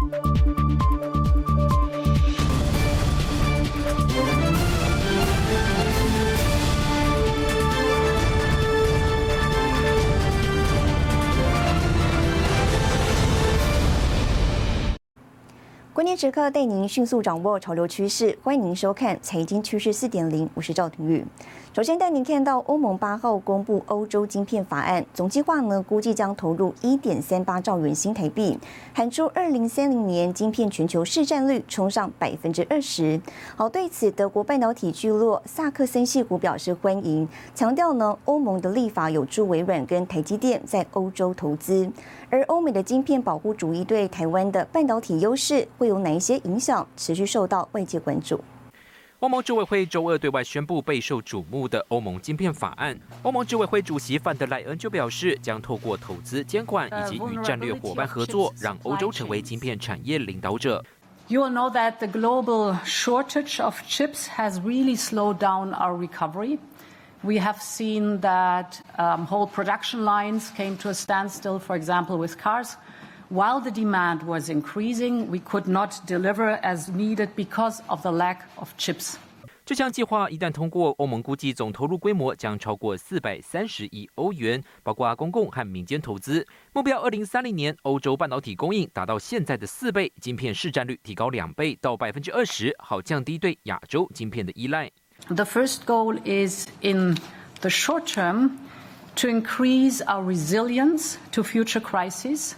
关键时刻带您迅速掌握潮流趋势，欢迎您收看《财经趋势四点零》，我是赵廷玉。首先带您看到欧盟八号公布欧洲晶片法案，总计划呢估计将投入一点三八兆元新台币，喊出二零三零年晶片全球市占率冲上百分之二十。好，对此德国半导体巨落萨克森系股表示欢迎，强调呢欧盟的立法有助微软跟台积电在欧洲投资。而欧美的晶片保护主义对台湾的半导体优势会有哪一些影响，持续受到外界关注。欧盟执委会周二对外宣布备受瞩目的欧盟晶片法案。欧盟执委会主席范德莱恩就表示，将透过投资监管以及与战略伙伴合作，让欧洲成为晶片产业领导者。You will know that the global shortage of chips has really slowed down our recovery. We have seen that um, whole production lines came to a standstill, for example, with cars. While the demand was increasing, we could not deliver as needed because of the lack of chips. 这项计划一旦通过，欧盟估计总投入规模将超过四百三十亿欧元，包括公共和民间投资。目标二零三零年欧洲半导体供应达到现在的四倍，晶片市占率提高两倍到百分之二十，好降低对亚洲晶片的依赖。The first goal is in the short term to increase our resilience to future crises.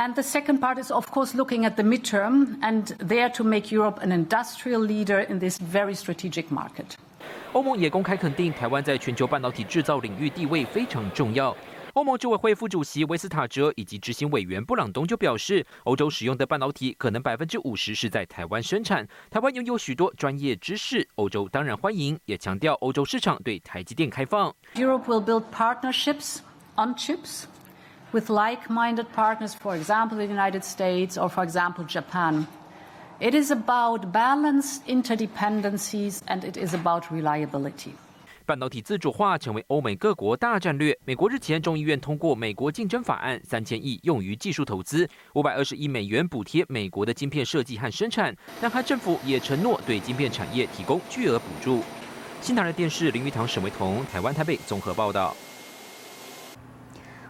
And the second part is, of course, looking at the midterm and there to make Europe an industrial leader in this very strategic market. 欧盟也公开肯定台湾在全球半导体制造领域地位非常重要。欧盟执委会副主席维斯塔哲以及执行委员布朗东就表示，欧洲使用的半导体可能百分之五十是在台湾生产，台湾拥有许多专业知识，欧洲当然欢迎，也强调欧洲市场对台积电开放。Europe will build partnerships on chips with like-minded partners, for example, the United States or, for example, Japan. It is about balanced interdependencies and it is about reliability. 半导体自主化成为欧美各国大战略。美国日前众议院通过《美国竞争法案》，三千亿用于技术投资，五百二十亿美元补贴美国的晶片设计和生产。南韩政府也承诺对晶片产业提供巨额补助。新台的电视林玉堂、沈维彤，台湾台北综合报道。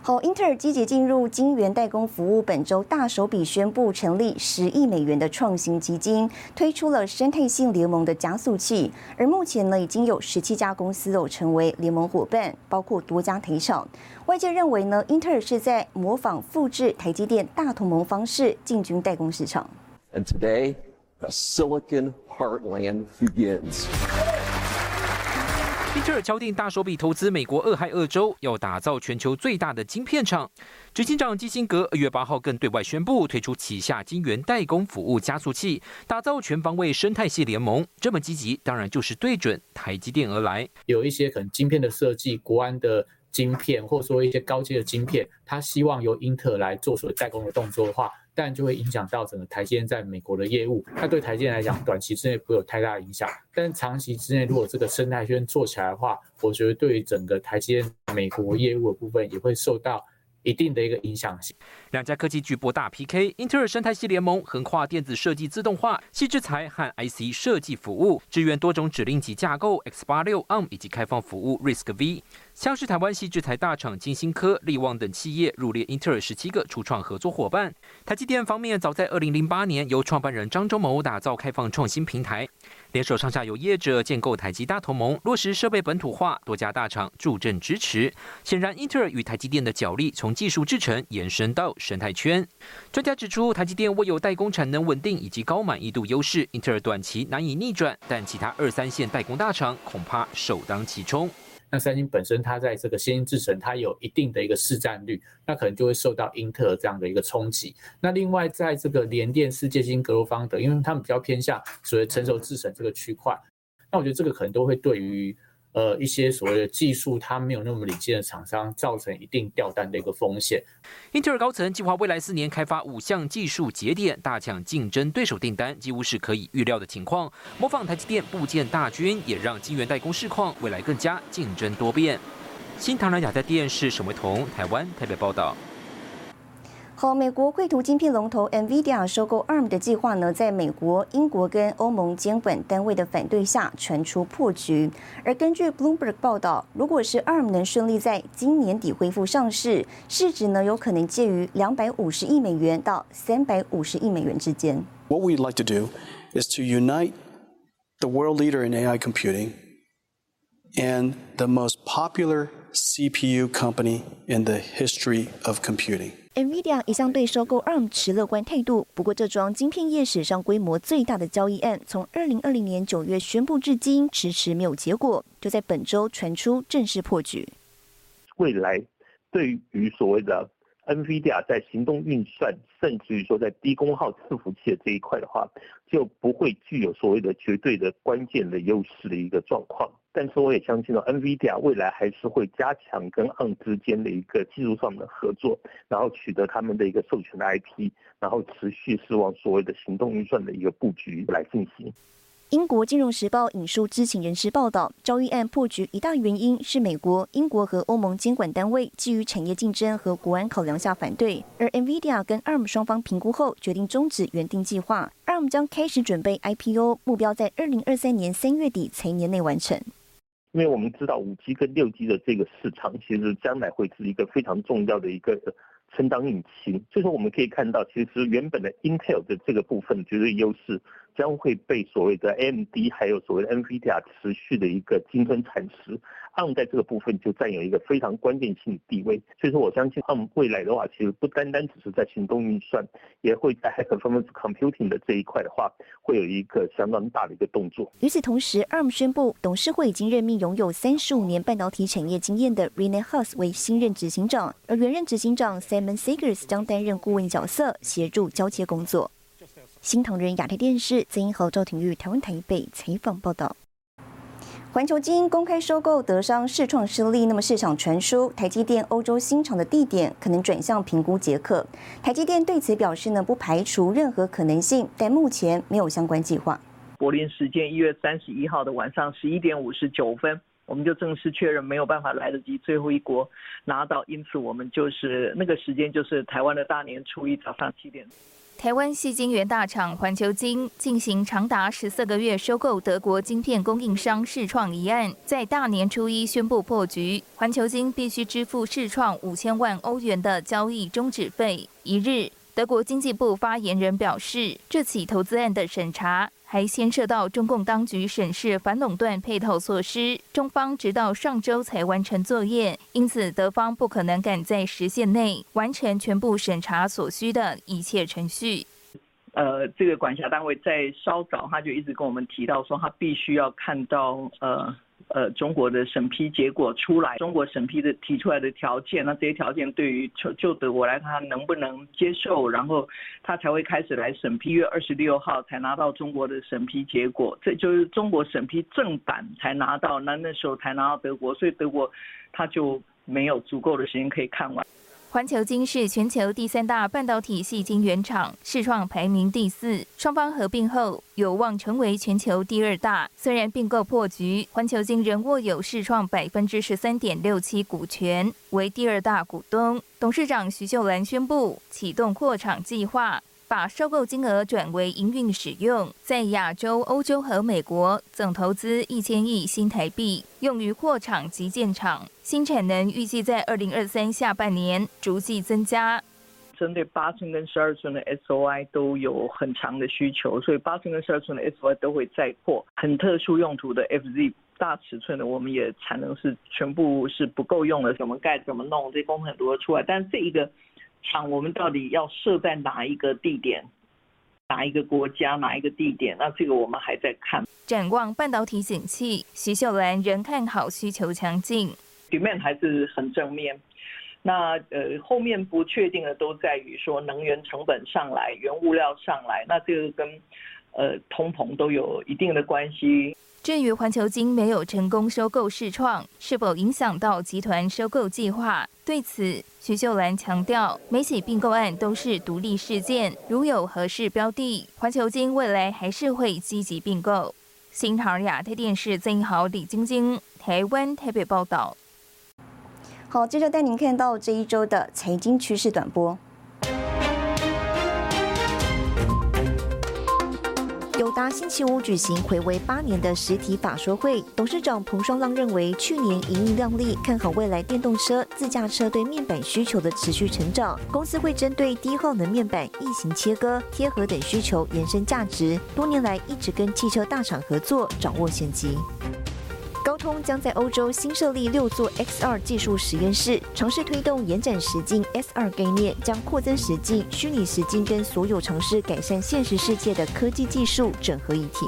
好，英特尔积极进入晶圆代工服务，本周大手笔宣布成立十亿美元的创新基金，推出了生态性联盟的加速器。而目前呢，已经有十七家公司有成为联盟伙伴，包括多家台厂。外界认为呢，英特尔是在模仿复制台积电大同盟方式进军代工市场。And today, the Silicon Heartland begins. 英特尔敲定大手笔投资美国俄亥俄州，要打造全球最大的晶片厂。执行长基辛格二月八号更对外宣布，推出旗下晶圆代工服务加速器，打造全方位生态系联盟。这么积极，当然就是对准台积电而来。有一些可能晶片的设计，国安的晶片，或者说一些高阶的晶片，他希望由英特尔来做所代工的动作的话。但就会影响到整个台积电在美国的业务。那对台积电来讲，短期之内不会有太大影响，但长期之内，如果这个生态圈做起来的话，我觉得对于整个台积电美国业务的部分也会受到一定的一个影响性。两家科技巨擘大 PK，英特尔生态系联盟横跨电子设计自动化、细制材和 IC 设计服务，支援多种指令级架构 x 八六 ARM 以及开放服务 RISC-V。像是台湾系制材大厂金星科、力旺等企业入列英特尔十七个初创合作伙伴。台积电方面，早在二零零八年由创办人张忠谋打造开放创新平台，联手上下游业者建构台积大同盟，落实设备本土化，多家大厂助阵支持。显然，英特尔与台积电的角力从技术制程延伸到生态圈。专家指出，台积电握有代工产能稳定以及高满意度优势，英特尔短期难以逆转，但其他二三线代工大厂恐怕首当其冲。那三星本身它在这个先进制程，它有一定的一个市占率，那可能就会受到英特尔这样的一个冲击。那另外在这个联电、世界星、格罗方德，因为他们比较偏向所谓成熟制程这个区块，那我觉得这个可能都会对于。呃，一些所谓的技术它没有那么领先的厂商，造成一定掉单的一个风险。英特尔高层计划未来四年开发五项技术节点，大抢竞争对手订单，几乎是可以预料的情况。模仿台积电部件大军，也让晶圆代工市况未来更加竞争多变。新唐人亚太电视沈维彤，台湾台北报道。好，美国绘图晶片龙头 NVIDIA 收购 ARM 的计划呢，在美国、英国跟欧盟监管单位的反对下传出破局。而根据 Bloomberg 报道，如果是 ARM 能顺利在今年底恢复上市，市值呢有可能介于两百五十亿美元到三百五十亿美元之间。What we'd like to do is to unite the world leader in AI computing and the most popular CPU company in the history of computing. NVIDIA 一向对收购 ARM 持乐观态度，不过这桩晶片业史上规模最大的交易案，从2020年9月宣布至今，迟迟没有结果，就在本周传出正式破局。未来对于所谓的 NVIDIA 在行动运算，甚至于说在低功耗伺服器的这一块的话，就不会具有所谓的绝对的关键的优势的一个状况。但是我也相信呢，NVIDIA 未来还是会加强跟 ARM 之间的一个技术上的合作，然后取得他们的一个授权的 IP，然后持续是往所谓的行动运算的一个布局来进行。英国金融时报引述知情人士报道，交易案破局一大原因是美国、英国和欧盟监管单位基于产业竞争和国安考量下反对，而 NVIDIA 跟 ARM 双方评估后决定终止原定计划，ARM 将开始准备 IPO，目标在二零二三年三月底财年内完成。因为我们知道五 G 跟六 G 的这个市场，其实将来会是一个非常重要的一个成长引擎。所以说，我们可以看到，其实原本的 Intel 的这个部分绝对优势，将会被所谓的 M D 还有所谓的 NVIDIA 持续的一个鲸吞蚕食。ARM 在这个部分就占有一个非常关键性的地位。所以说，我相信 ARM 未来的话，其实不单单只是在行动运算，也会在 High Performance Computing 的这一块的话，会有一个相当大的一个动作。与此同时，ARM 宣布董事会已经任命拥有三十五年半导体产业经验的 Rene Haas 为新任执行长，而原任执行长 Simon Segars 将担任顾问角色，协助交接工作。新唐人亚太电视曾英豪、赵廷玉台湾台北采访报道。环球基金公开收购德商视创失利，那么市场传出台积电欧洲新厂的地点可能转向评估捷克。台积电对此表示呢，不排除任何可能性，但目前没有相关计划。柏林时间一月三十一号的晚上十一点五十九分，我们就正式确认没有办法来得及最后一国拿到，因此我们就是那个时间就是台湾的大年初一早上七点。台湾系晶圆大厂环球晶进行长达十四个月收购德国晶片供应商视创一案，在大年初一宣布破局，环球晶必须支付视创五千万欧元的交易终止费。一日，德国经济部发言人表示，这起投资案的审查。还牵涉到中共当局审视反垄断配套措施，中方直到上周才完成作业，因此德方不可能赶在时限内完成全部审查所需的一切程序。呃，这个管辖单位在稍早他就一直跟我们提到说，他必须要看到呃。呃，中国的审批结果出来，中国审批的提出来的条件，那这些条件对于就就德国来看能不能接受，然后他才会开始来审批。月二十六号才拿到中国的审批结果，这就是中国审批正版才拿到，那那时候才拿到德国，所以德国他就没有足够的时间可以看完。环球金是全球第三大半导体系晶圆厂，市创排名第四。双方合并后有望成为全球第二大。虽然并购破局，环球金仍握有市创百分之十三点六七股权，为第二大股东。董事长徐秀兰宣布启动扩厂计划。把收购金额转为营运使用，在亚洲、欧洲和美国总投资一千亿新台币，用于扩厂及建厂。新产能预计在二零二三下半年逐季增加。针对八寸跟十二寸的 SOI 都有很强的需求，所以八寸跟十二寸的 SOI 都会再扩。很特殊用途的 FZ 大尺寸的，我们也产能是全部是不够用的，怎么盖怎么弄，这工程很多出来，但这一个。厂我们到底要设在哪一个地点，哪一个国家，哪一个地点？那这个我们还在看。展望半导体景气，徐秀兰仍看好需求强劲，局面还是很正面。那呃后面不确定的都在于说能源成本上来，原物料上来，那这个跟呃通膨都有一定的关系。至于环球金没有成功收购视创，是否影响到集团收购计划？对此，徐秀兰强调，每起并购案都是独立事件，如有合适标的，环球金未来还是会积极并购。新唐亚太电视曾豪、李晶晶，台湾台北报道。好，接着带您看到这一周的财经趋势短波。友达星期五举行回违八年的实体法说会，董事长彭双浪认为，去年盈利亮丽，看好未来电动车、自驾车对面板需求的持续成长。公司会针对低耗能面板、异形切割、贴合等需求延伸价值。多年来一直跟汽车大厂合作，掌握先机。高通将在欧洲新设立六座 XR 技术实验室，尝试推动延展实境 SR 概念，将扩增实境、虚拟实境跟所有尝试改善现实世界的科技技术整合一体。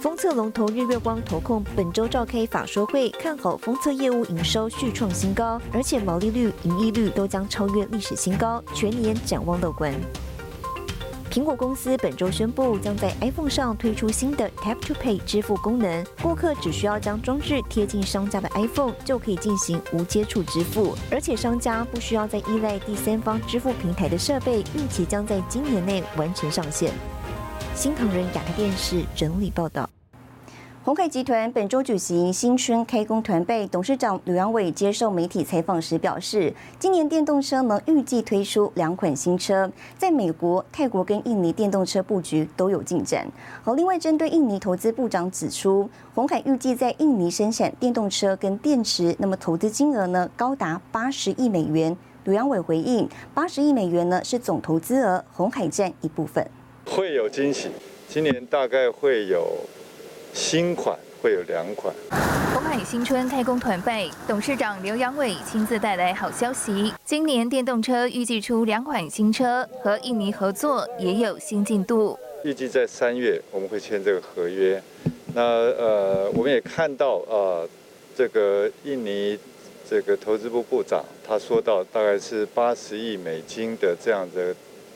封测龙头日月光投控本周召开法说会，看好封测业务营收续创新高，而且毛利率、盈利率都将超越历史新高，全年展望乐观。苹果公司本周宣布，将在 iPhone 上推出新的 Tap to Pay 支付功能，顾客只需要将装置贴近商家的 iPhone，就可以进行无接触支付，而且商家不需要再依赖第三方支付平台的设备，预期将在今年内完成上线。新唐人亚太电视整理报道。鸿海集团本周举行新春开工团备，董事长刘阳伟接受媒体采访时表示，今年电动车呢预计推出两款新车，在美国、泰国跟印尼电动车布局都有进展。而，另外针对印尼投资部长指出，鸿海预计在印尼生产电动车跟电池，那么投资金额呢高达八十亿美元。刘阳伟回应，八十亿美元呢是总投资额，鸿海占一部分。会有惊喜，今年大概会有。新款会有两款。红海新春开工团拜，董事长刘阳伟亲自带来好消息。今年电动车预计出两款新车，和印尼合作也有新进度。预计在三月我们会签这个合约。那呃，我们也看到呃，这个印尼这个投资部部长他说到，大概是八十亿美金的这样的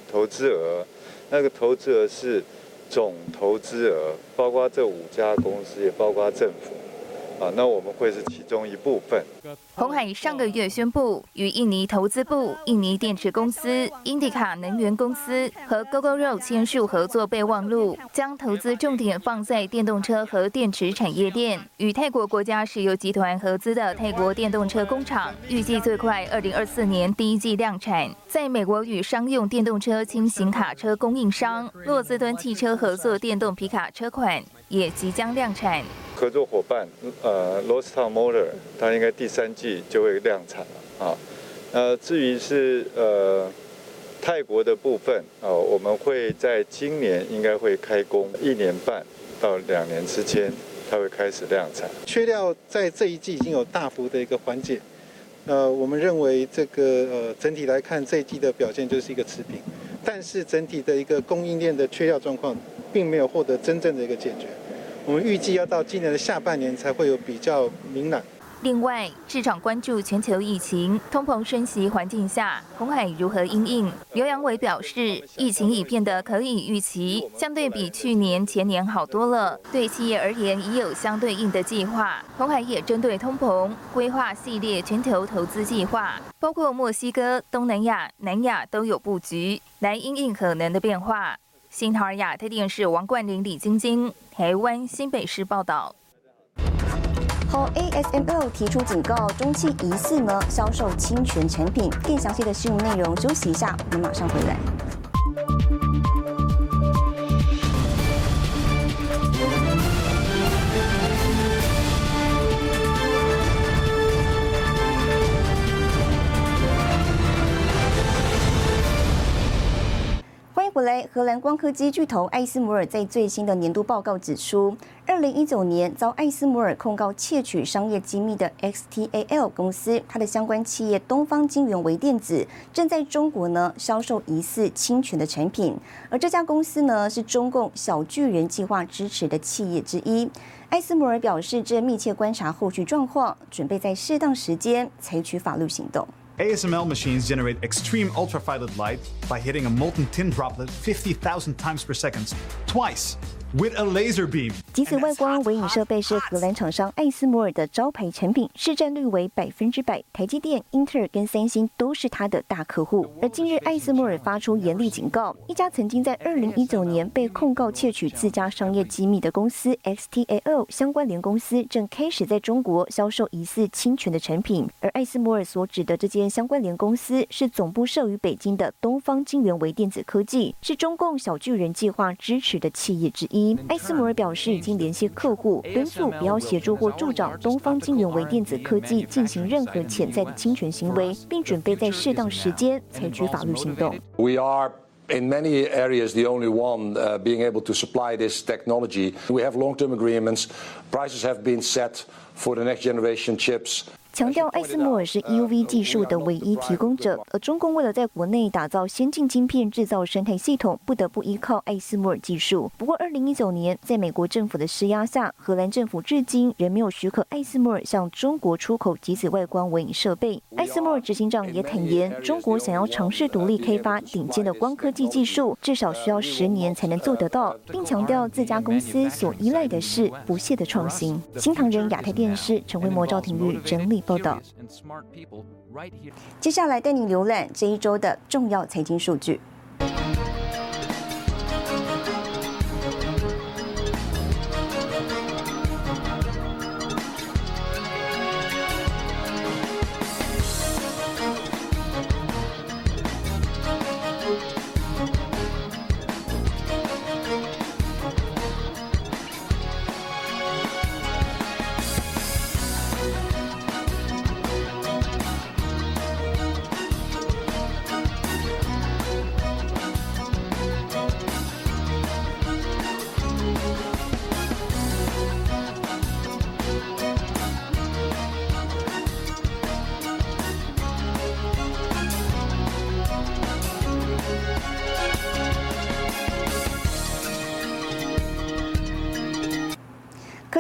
投资额，那个投资额是。总投资额包括这五家公司，也包括政府。啊，那我们会是其中一部分。红海上个月宣布，与印尼投资部、印尼电池公司、英迪卡能源公司和 GoGoRo 签署合作备忘录，将投资重点放在电动车和电池产业链。与泰国国家石油集团合资的泰国电动车工厂，预计最快二零二四年第一季量产。在美国与商用电动车轻型卡车供应商洛兹敦汽车合作电动皮卡车款，也即将量产。合作伙伴，呃 l o s t o w n Motor，它应该第三季就会量产了啊。呃，至于是呃泰国的部分啊，我们会在今年应该会开工一年半到两年之间，它会开始量产。缺料在这一季已经有大幅的一个缓解，呃，我们认为这个呃整体来看这一季的表现就是一个持平，但是整体的一个供应链的缺料状况并没有获得真正的一个解决。我们预计要到今年的下半年才会有比较明朗。另外，市场关注全球疫情、通膨升级环境下，红海如何应应？刘阳伟表示，疫情已变得可以预期，相对比去年前年好多了。对企业而言，已有相对应的计划。红海也针对通膨规划系列全球投资计划，包括墨西哥、东南亚、南亚都有布局，来应应可能的变化。新唐尔亚特电视王冠玲、李晶晶，台湾新北市报道。好，ASML 提出警告，中期疑似呢销售侵权产品。更详细的新闻内容，休息一下，我们马上回来。回来，荷兰光刻机巨头艾斯摩尔在最新的年度报告指出，二零一九年遭艾斯摩尔控告窃取商业机密的 XTAL 公司，它的相关企业东方晶圆微电子正在中国呢销售疑似侵权的产品，而这家公司呢是中共小巨人计划支持的企业之一。艾斯摩尔表示，正密切观察后续状况，准备在适当时间采取法律行动。ASML machines generate extreme ultraviolet light by hitting a molten tin droplet 50,000 times per second, twice. With a laser beam。即此外光微影设备是荷兰厂商艾斯摩尔的招牌产品，市占率为百分之百。台积电、英特尔跟三星都是它的大客户。而近日，艾斯摩尔发出严厉警告，一家曾经在二零一九年被控告窃取自家商业机密的公司 XTAL 相关联公司，正开始在中国销售疑似侵权的产品。而艾斯摩尔所指的这间。相关联公司是总部设于北京的东方晶源微电子科技，是中共小巨人计划支持的企业之一。艾斯摩尔表示，已经联系客户，敦促不要协助或助长东方晶源微电子科技进行任何潜在的侵权行为，并准备在适当时间采取法律行动。We are in many areas the only one being able to supply this technology. We have long-term agreements. Prices have been set for the next generation chips. 强调艾斯摩尔是 EUV 技术的唯一提供者，而中共为了在国内打造先进晶片制造生态系统，不得不依靠艾斯摩尔技术。不过，二零一九年，在美国政府的施压下，荷兰政府至今仍没有许可艾斯摩尔向中国出口极紫外光微影设备。艾斯摩尔执行长也坦言，中国想要尝试独立开发顶尖的光科技技术，至少需要十年才能做得到，并强调自家公司所依赖的是不懈的创新。新唐人亚太电视陈慧模、赵廷玉整理。报道。接下来带你浏览这一周的重要财经数据。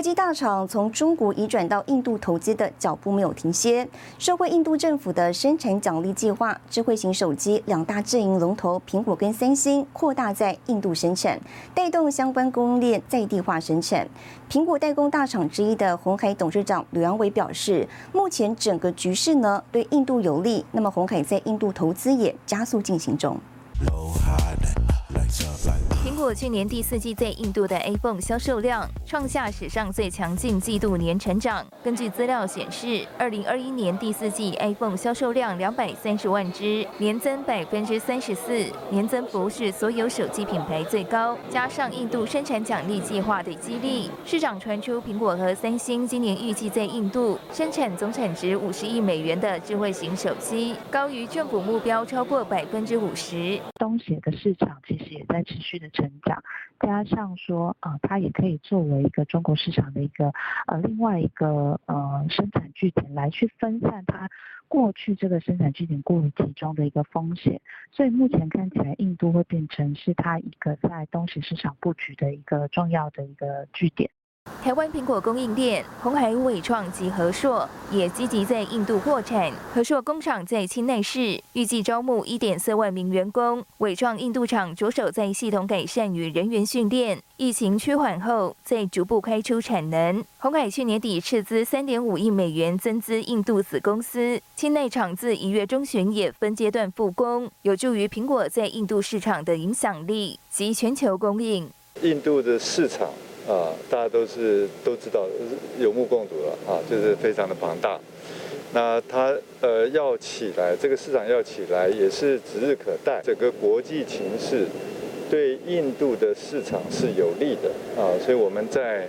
技大厂从中国移转到印度投资的脚步没有停歇。受惠印度政府的生产奖励计划，智慧型手机两大阵营龙头苹果跟三星扩大在印度生产，带动相关供应链在地化生产。苹果代工大厂之一的红海董事长吕阳伟表示，目前整个局势呢对印度有利，那么红海在印度投资也加速进行中。苹果去年第四季在印度的 iPhone 销售量创下史上最强劲季度年成长。根据资料显示，二零二一年第四季 iPhone 销售量两百三十万只，年增百分之三十四，年增幅是所有手机品牌最高。加上印度生产奖励计划的激励，市场传出苹果和三星今年预计在印度生产总产值五十亿美元的智慧型手机，高于政府目标超过百分之五十。东协的市场其实也在持续的成长，加上说，呃，它也可以作为一个中国市场的一个呃另外一个呃生产据点来去分散它过去这个生产据点过于集中的一个风险，所以目前看起来印度会变成是它一个在东西市场布局的一个重要的一个据点。台湾苹果供应链红海、伟创及和硕也积极在印度扩产。和硕工厂在清内市，预计招募一点四万名员工。伟创印度厂着手在系统改善与人员训练。疫情趋缓后，再逐步开出产能。红海去年底斥资三点五亿美元增资印度子公司，清内厂自一月中旬也分阶段复工，有助于苹果在印度市场的影响力及全球供应。印度的市场。啊，大家都是都知道，有目共睹了啊，就是非常的庞大。那它呃要起来，这个市场要起来也是指日可待。整个国际情势对印度的市场是有利的啊，所以我们在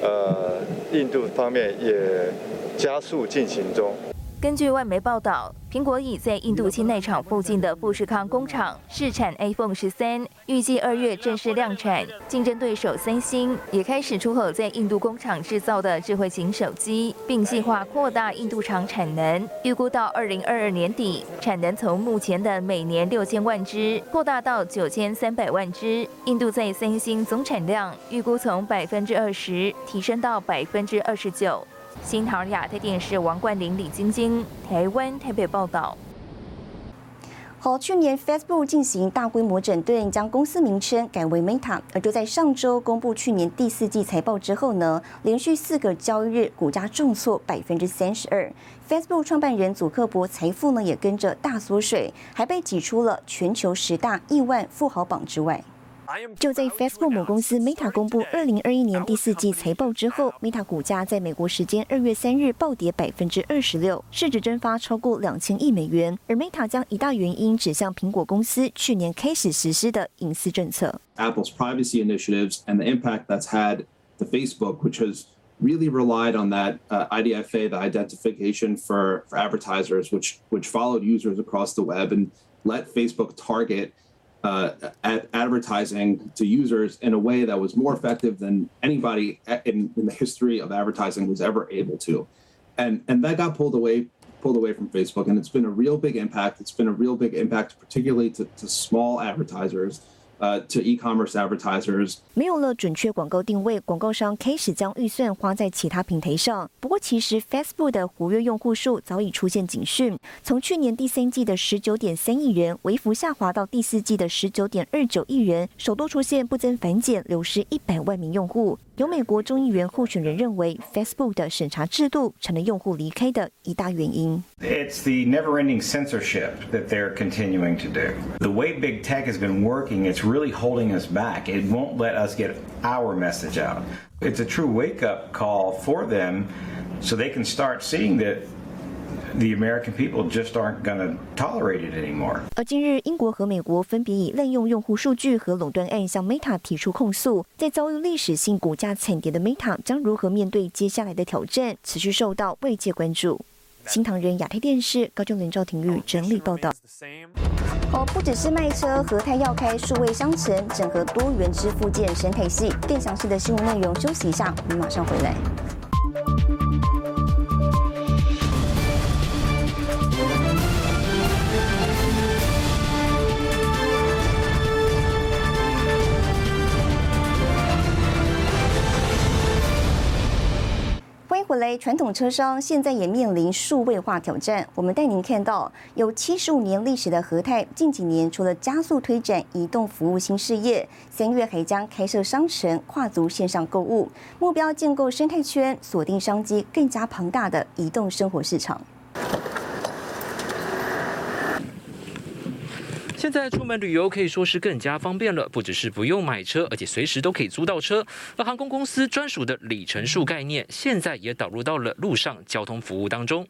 呃印度方面也加速进行中。根据外媒报道，苹果已在印度清内厂附近的富士康工厂试产 iPhone 十三，预计二月正式量产。竞争对手三星也开始出口在印度工厂制造的智慧型手机，并计划扩大印度厂产能，预估到二零二二年底，产能从目前的每年六千万只扩大到九千三百万只。印度在三星总产量预估从百分之二十提升到百分之二十九。新唐亚太电视王冠玲、李晶晶，台湾台北报道。好，去年 Facebook 进行大规模整顿，将公司名称改为 Meta，而就在上周公布去年第四季财报之后呢，连续四个交易日股价重挫百分之三十二。Facebook 创办人祖克伯财富呢也跟着大缩水，还被挤出了全球十大亿万富豪榜之外。就在 Facebook 母公司 Meta 公布二零二一年第四季财报之后，Meta 股价在美国时间二月三日暴跌百分之二十六，市值蒸发超过两千亿美元。而 Meta 将一大原因指向苹果公司去年开始实施的隐私政策。Apple's privacy initiatives and the impact that's had to Facebook, which has really relied on that uh, IDFA, the identification for, for advertisers, which which followed users across the web and let Facebook target uh, ad- advertising to users in a way that was more effective than anybody in, in the history of advertising was ever able to, and and that got pulled away pulled away from Facebook, and it's been a real big impact. It's been a real big impact, particularly to, to small advertisers. Uh, to e-commerce advertisers. 没有了准确广告定位，广告商开始将预算花在其他平台上。不过，其实 Facebook 的活跃用户数早已出现警讯，从去年第三季的十九点三亿人，微幅下滑到第四季的十九点二九亿人，首度出现不增反减，流失一百万名用户。有美国众议员候选人认为，Facebook 的审查制度成了用户离开的一大原因。It's the never-ending censorship that they're continuing to do. The way big tech has been working, it's really holding us back. It won't let us get our message out. It's a true wake-up call for them, so they can start seeing that the American people just aren't going to tolerate it anymore. 而近日，英国和美国分别以滥用用户数据和垄断案向 Meta 提出控诉。在遭遇历史性股价惨跌的 Meta，将如何面对接下来的挑战，持续受到外界关注。 新唐人亚太电视高俊林、赵廷玉整理报道。哦，不只是卖车，和泰要开数位商城，整合多元支付件生态系。更详细的新闻内容，休息一下，我们马上回来。传统车商现在也面临数位化挑战。我们带您看到，有七十五年历史的和泰，近几年除了加速推展移动服务新事业，三月还将开设商城，跨足线上购物，目标建构生态圈，锁定商机更加庞大的移动生活市场。现在出门旅游可以说是更加方便了，不只是不用买车，而且随时都可以租到车。而航空公司专属的里程数概念，现在也导入到了路上交通服务当中。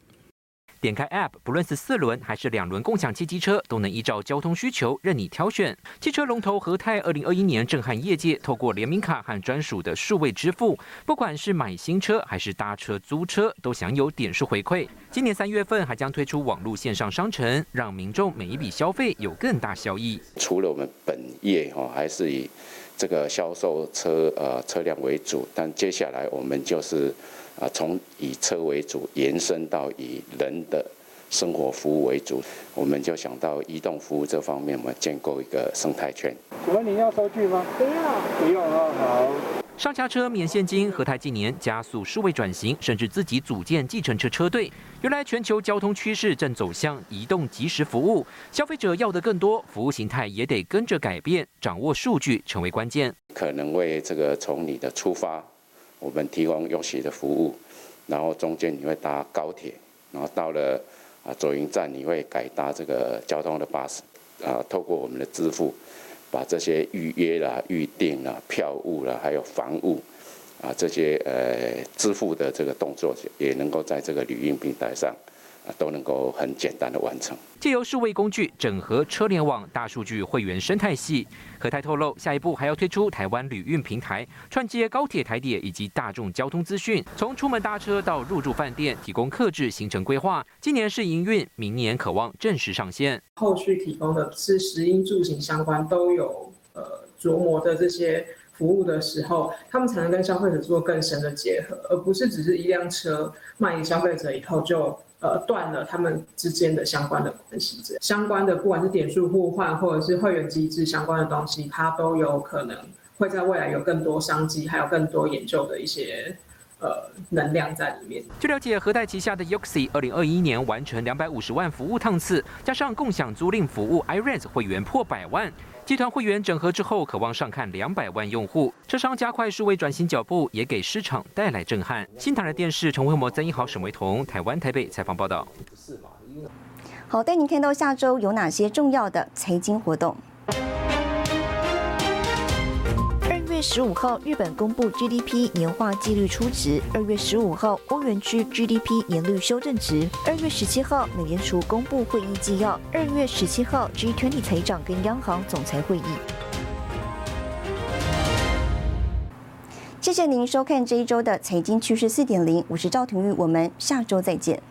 点开 App，不论是四轮还是两轮共享汽机车，都能依照交通需求任你挑选。汽车龙头和泰，二零二一年震撼业界，透过联名卡和专属的数位支付，不管是买新车还是搭车租车，都享有点数回馈。今年三月份还将推出网络线上商城，让民众每一笔消费有更大效益。除了我们本业哈，还是以这个销售车呃车辆为主，但接下来我们就是啊从以车为主延伸到以人的生活服务为主，我们就想到移动服务这方面，我们建构一个生态圈。请问您要收据吗？不要，不用啊，好。上下车免现金，和泰近年加速数位转型，甚至自己组建计程车车队。原来全球交通趋势正走向移动即时服务，消费者要的更多，服务形态也得跟着改变，掌握数据成为关键。可能为这个从你的出发，我们提供用席的服务，然后中间你会搭高铁，然后到了啊左营站你会改搭这个交通的巴士，啊透过我们的支付。把这些预约啦、预定啦、票务啦，还有房务啊这些呃支付的这个动作，也能够在这个旅运平台上都能够很简单的完成。借由数位工具整合车联网、大数据会员生态系，和泰透露，下一步还要推出台湾旅运平台，串接高铁、台铁以及大众交通资讯，从出门搭车到入住饭店，提供客制行程规划。今年是营运，明年渴望正式上线。后续提供的是食衣住行相关都有呃琢磨的这些服务的时候，他们才能跟消费者做更深的结合，而不是只是一辆车卖给消费者以后就。呃，断了他们之间的相关的关系，这相关的不管是点数互换或者是会员机制相关的东西，它都有可能会在未来有更多商机，还有更多研究的一些呃能量在里面。据了解，和泰旗下的 Yoxi 二零二一年完成两百五十万服务趟次，加上共享租赁服务 iRent 会员破百万。集团会员整合之后，渴望上看两百万用户。车商加快数位转型脚步，也给市场带来震撼。新台的电视陈慧模、曾一豪、沈维彤，台湾台北采访报道。好，带您看到下周有哪些重要的财经活动。十五号，日本公布 GDP 年化季率初值；二月十五号，欧元区 GDP 年率修正值；二月十七号，美联储公布会议纪要；二月十七号，G20 财长跟央行总裁会议。谢谢您收看这一周的财经趋势四点零，我是赵廷玉，我们下周再见。